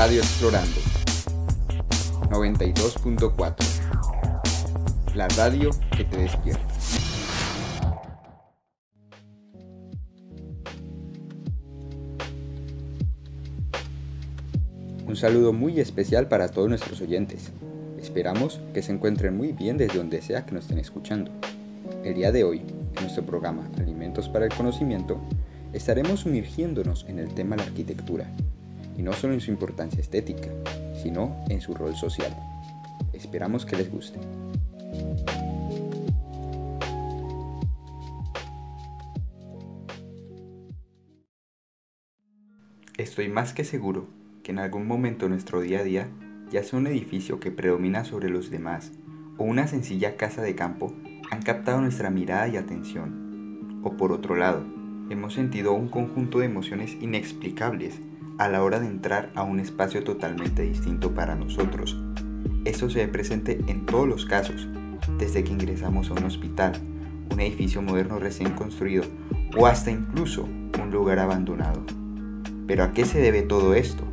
Radio Explorando 92.4 La radio que te despierta. Un saludo muy especial para todos nuestros oyentes. Esperamos que se encuentren muy bien desde donde sea que nos estén escuchando. El día de hoy, en nuestro programa Alimentos para el Conocimiento, estaremos sumergiéndonos en el tema de la arquitectura, y no solo en su importancia estética, sino en su rol social. Esperamos que les guste. Estoy más que seguro que en algún momento de nuestro día a día, ya sea un edificio que predomina sobre los demás o una sencilla casa de campo, han captado nuestra mirada y atención. O por otro lado, hemos sentido un conjunto de emociones inexplicables a la hora de entrar a un espacio totalmente distinto para nosotros. Esto se ve presente en todos los casos, desde que ingresamos a un hospital, un edificio moderno recién construido o hasta incluso un lugar abandonado. Pero ¿a qué se debe todo esto?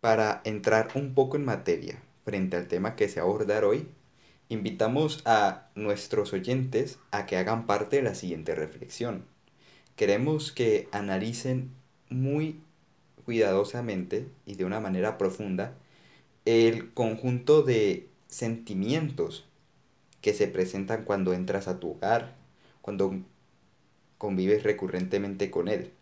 Para entrar un poco en materia frente al tema que se abordar hoy, invitamos a nuestros oyentes a que hagan parte de la siguiente reflexión. Queremos que analicen muy cuidadosamente y de una manera profunda el conjunto de sentimientos que se presentan cuando entras a tu hogar, cuando convives recurrentemente con él.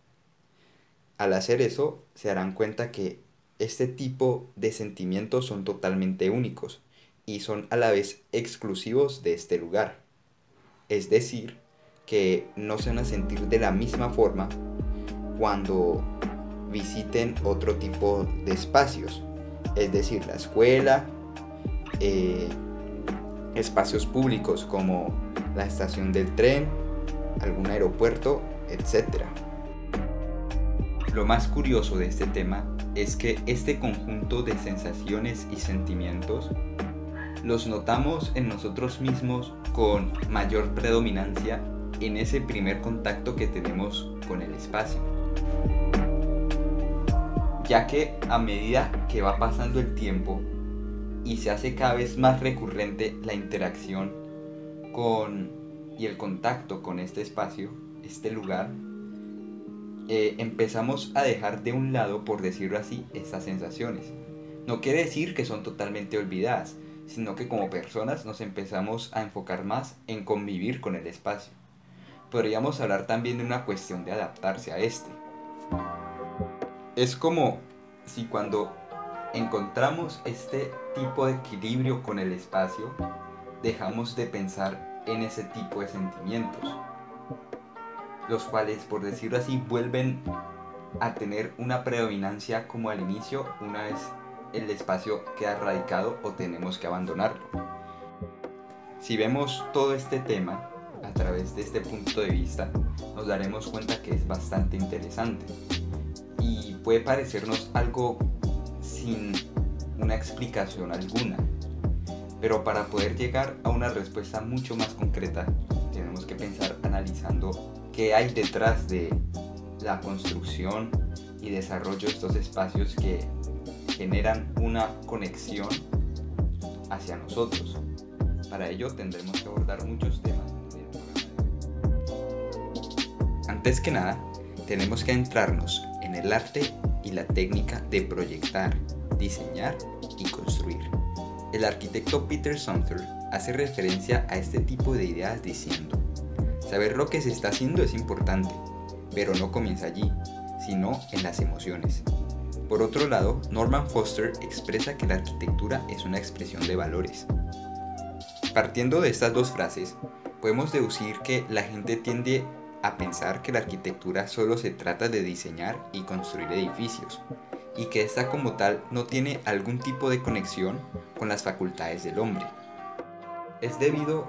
Al hacer eso, se darán cuenta que este tipo de sentimientos son totalmente únicos y son a la vez exclusivos de este lugar. Es decir, que no se van a sentir de la misma forma cuando visiten otro tipo de espacios, es decir, la escuela, eh, espacios públicos como la estación del tren, algún aeropuerto, etc. Lo más curioso de este tema es que este conjunto de sensaciones y sentimientos los notamos en nosotros mismos con mayor predominancia en ese primer contacto que tenemos con el espacio. Ya que a medida que va pasando el tiempo y se hace cada vez más recurrente la interacción con y el contacto con este espacio, este lugar, eh, empezamos a dejar de un lado, por decirlo así, estas sensaciones. No quiere decir que son totalmente olvidadas, sino que como personas nos empezamos a enfocar más en convivir con el espacio. Podríamos hablar también de una cuestión de adaptarse a este. Es como si cuando encontramos este tipo de equilibrio con el espacio, dejamos de pensar en ese tipo de sentimientos los cuales, por decirlo así, vuelven a tener una predominancia como al inicio una vez el espacio queda radicado o tenemos que abandonarlo. Si vemos todo este tema a través de este punto de vista, nos daremos cuenta que es bastante interesante y puede parecernos algo sin una explicación alguna. Pero para poder llegar a una respuesta mucho más concreta, tenemos que pensar analizando qué hay detrás de la construcción y desarrollo de estos espacios que generan una conexión hacia nosotros. Para ello tendremos que abordar muchos temas. Antes que nada, tenemos que entrarnos en el arte y la técnica de proyectar, diseñar y construir. El arquitecto Peter Sumter hace referencia a este tipo de ideas diciendo, Saber lo que se está haciendo es importante, pero no comienza allí, sino en las emociones. Por otro lado, Norman Foster expresa que la arquitectura es una expresión de valores. Partiendo de estas dos frases, podemos deducir que la gente tiende a pensar que la arquitectura solo se trata de diseñar y construir edificios, y que esta como tal no tiene algún tipo de conexión con las facultades del hombre. Es debido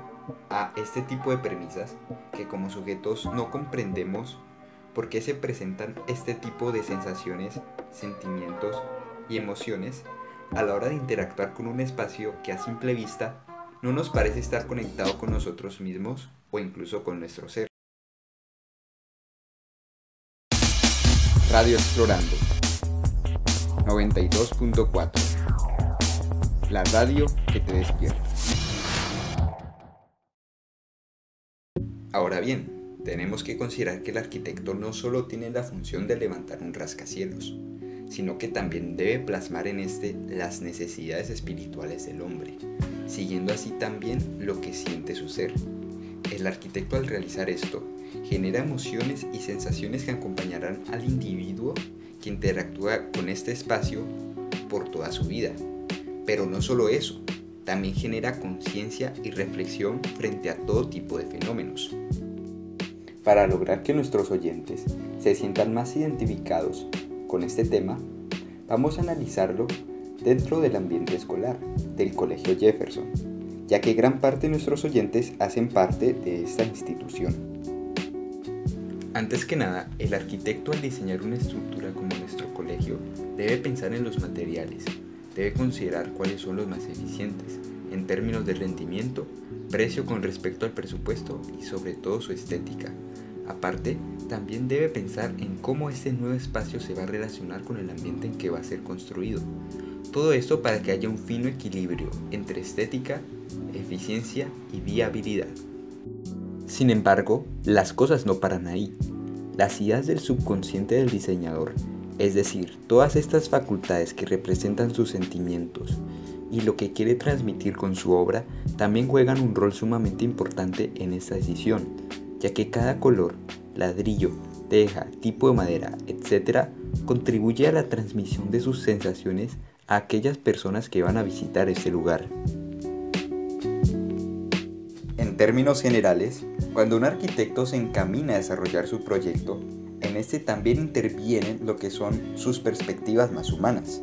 a este tipo de premisas que como sujetos no comprendemos por qué se presentan este tipo de sensaciones, sentimientos y emociones a la hora de interactuar con un espacio que a simple vista no nos parece estar conectado con nosotros mismos o incluso con nuestro ser. Radio Explorando 92.4. La radio que te despierta. Ahora bien, tenemos que considerar que el arquitecto no solo tiene la función de levantar un rascacielos, sino que también debe plasmar en este las necesidades espirituales del hombre, siguiendo así también lo que siente su ser. El arquitecto al realizar esto genera emociones y sensaciones que acompañarán al individuo que interactúa con este espacio por toda su vida. Pero no solo eso, también genera conciencia y reflexión frente a todo tipo de fenómenos. Para lograr que nuestros oyentes se sientan más identificados con este tema, vamos a analizarlo dentro del ambiente escolar del Colegio Jefferson, ya que gran parte de nuestros oyentes hacen parte de esta institución. Antes que nada, el arquitecto al diseñar una estructura como nuestro colegio debe pensar en los materiales, debe considerar cuáles son los más eficientes en términos de rendimiento, precio con respecto al presupuesto y sobre todo su estética, Aparte, también debe pensar en cómo este nuevo espacio se va a relacionar con el ambiente en que va a ser construido. Todo esto para que haya un fino equilibrio entre estética, eficiencia y viabilidad. Sin embargo, las cosas no paran ahí. Las ideas del subconsciente del diseñador, es decir, todas estas facultades que representan sus sentimientos y lo que quiere transmitir con su obra, también juegan un rol sumamente importante en esta decisión ya que cada color, ladrillo, teja, tipo de madera, etc., contribuye a la transmisión de sus sensaciones a aquellas personas que van a visitar este lugar. En términos generales, cuando un arquitecto se encamina a desarrollar su proyecto, en este también intervienen lo que son sus perspectivas más humanas.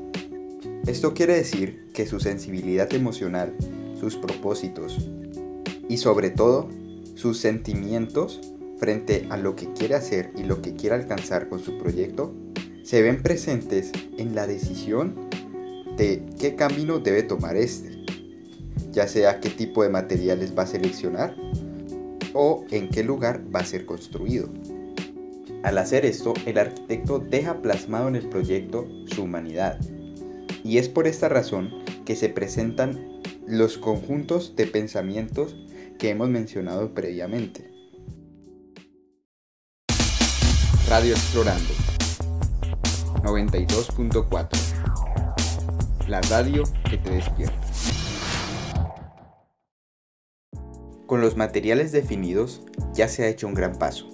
Esto quiere decir que su sensibilidad emocional, sus propósitos y sobre todo sus sentimientos frente a lo que quiere hacer y lo que quiere alcanzar con su proyecto se ven presentes en la decisión de qué camino debe tomar este, ya sea qué tipo de materiales va a seleccionar o en qué lugar va a ser construido. Al hacer esto, el arquitecto deja plasmado en el proyecto su humanidad. Y es por esta razón que se presentan los conjuntos de pensamientos que hemos mencionado previamente. Radio Explorando 92.4 La radio que te despierta. Con los materiales definidos ya se ha hecho un gran paso.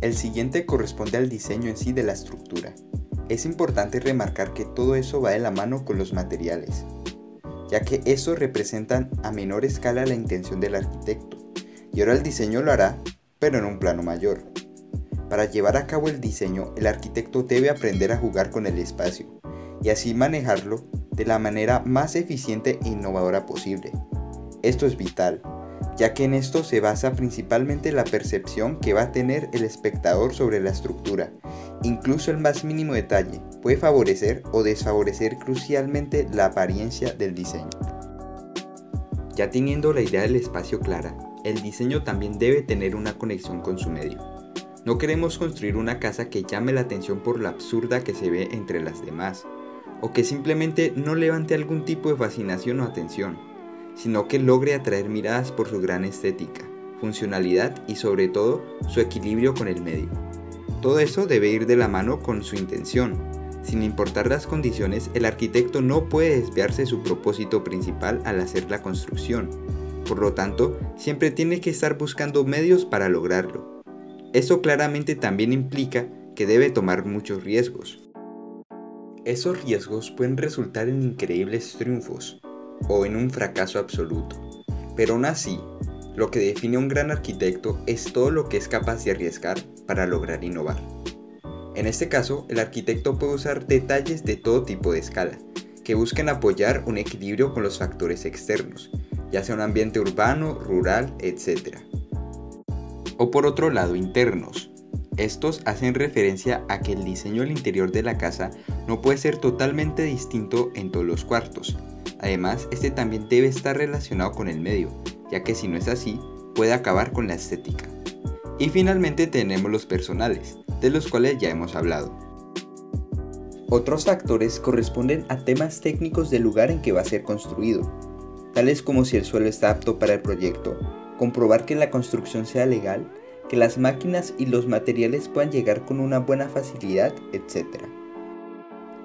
El siguiente corresponde al diseño en sí de la estructura. Es importante remarcar que todo eso va de la mano con los materiales, ya que eso representan a menor escala la intención del arquitecto, y ahora el diseño lo hará, pero en un plano mayor. Para llevar a cabo el diseño, el arquitecto debe aprender a jugar con el espacio, y así manejarlo de la manera más eficiente e innovadora posible. Esto es vital, ya que en esto se basa principalmente la percepción que va a tener el espectador sobre la estructura. Incluso el más mínimo detalle puede favorecer o desfavorecer crucialmente la apariencia del diseño. Ya teniendo la idea del espacio clara, el diseño también debe tener una conexión con su medio. No queremos construir una casa que llame la atención por la absurda que se ve entre las demás, o que simplemente no levante algún tipo de fascinación o atención sino que logre atraer miradas por su gran estética, funcionalidad y sobre todo su equilibrio con el medio. Todo eso debe ir de la mano con su intención. Sin importar las condiciones, el arquitecto no puede desviarse de su propósito principal al hacer la construcción. Por lo tanto, siempre tiene que estar buscando medios para lograrlo. Eso claramente también implica que debe tomar muchos riesgos. Esos riesgos pueden resultar en increíbles triunfos, o en un fracaso absoluto. Pero aún así, lo que define a un gran arquitecto es todo lo que es capaz de arriesgar para lograr innovar. En este caso, el arquitecto puede usar detalles de todo tipo de escala, que busquen apoyar un equilibrio con los factores externos, ya sea un ambiente urbano, rural, etc. O por otro lado, internos. Estos hacen referencia a que el diseño del interior de la casa no puede ser totalmente distinto en todos los cuartos, Además, este también debe estar relacionado con el medio, ya que si no es así, puede acabar con la estética. Y finalmente tenemos los personales, de los cuales ya hemos hablado. Otros factores corresponden a temas técnicos del lugar en que va a ser construido, tales como si el suelo está apto para el proyecto, comprobar que la construcción sea legal, que las máquinas y los materiales puedan llegar con una buena facilidad, etc.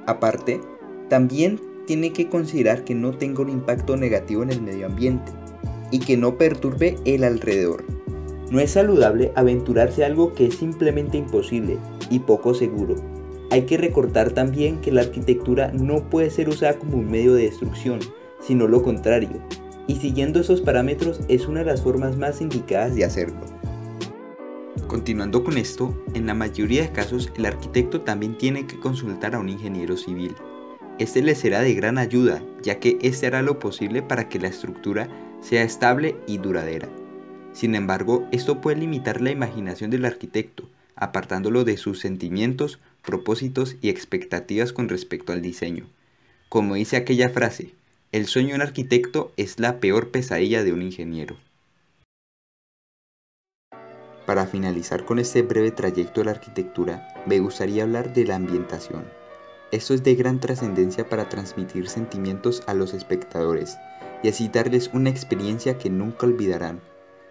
Aparte, también tiene que considerar que no tenga un impacto negativo en el medio ambiente y que no perturbe el alrededor. No es saludable aventurarse a algo que es simplemente imposible y poco seguro. Hay que recordar también que la arquitectura no puede ser usada como un medio de destrucción, sino lo contrario, y siguiendo esos parámetros es una de las formas más indicadas de hacerlo. Continuando con esto, en la mayoría de casos el arquitecto también tiene que consultar a un ingeniero civil. Este le será de gran ayuda, ya que este hará lo posible para que la estructura sea estable y duradera. Sin embargo, esto puede limitar la imaginación del arquitecto, apartándolo de sus sentimientos, propósitos y expectativas con respecto al diseño. Como dice aquella frase, el sueño de un arquitecto es la peor pesadilla de un ingeniero. Para finalizar con este breve trayecto de la arquitectura, me gustaría hablar de la ambientación. Esto es de gran trascendencia para transmitir sentimientos a los espectadores y así darles una experiencia que nunca olvidarán.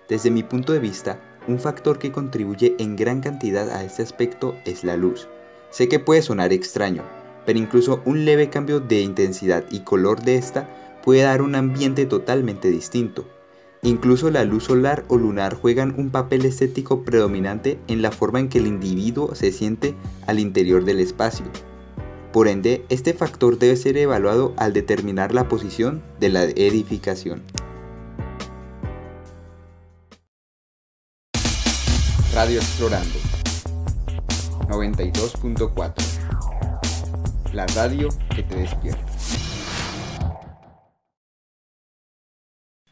Desde mi punto de vista, un factor que contribuye en gran cantidad a este aspecto es la luz. Sé que puede sonar extraño, pero incluso un leve cambio de intensidad y color de esta puede dar un ambiente totalmente distinto. Incluso la luz solar o lunar juegan un papel estético predominante en la forma en que el individuo se siente al interior del espacio. Por ende, este factor debe ser evaluado al determinar la posición de la edificación. Radio Explorando 92.4 la radio que te despierta.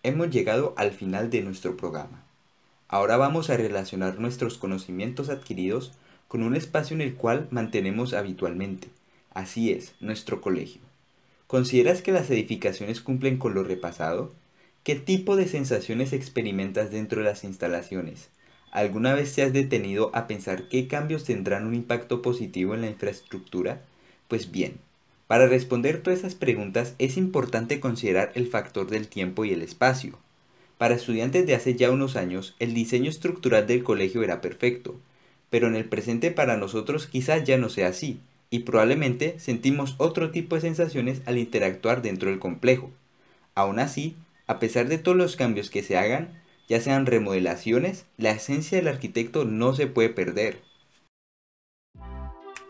Hemos llegado al final de nuestro programa. Ahora vamos a relacionar nuestros conocimientos adquiridos con un espacio en el cual mantenemos habitualmente. Así es, nuestro colegio. ¿Consideras que las edificaciones cumplen con lo repasado? ¿Qué tipo de sensaciones experimentas dentro de las instalaciones? ¿Alguna vez te has detenido a pensar qué cambios tendrán un impacto positivo en la infraestructura? Pues bien, para responder todas esas preguntas es importante considerar el factor del tiempo y el espacio. Para estudiantes de hace ya unos años, el diseño estructural del colegio era perfecto, pero en el presente para nosotros quizás ya no sea así, y probablemente sentimos otro tipo de sensaciones al interactuar dentro del complejo. Aún así, a pesar de todos los cambios que se hagan, ya sean remodelaciones, la esencia del arquitecto no se puede perder.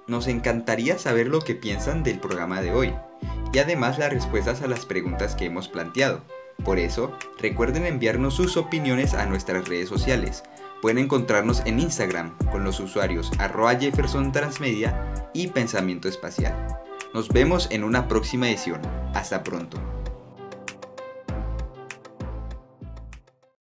Nos encantaría saber lo que piensan del programa de hoy y además las respuestas a las preguntas que hemos planteado. Por eso, recuerden enviarnos sus opiniones a nuestras redes sociales. Pueden encontrarnos en Instagram con los usuarios arroba Jefferson Transmedia y Pensamiento Espacial. Nos vemos en una próxima edición. Hasta pronto.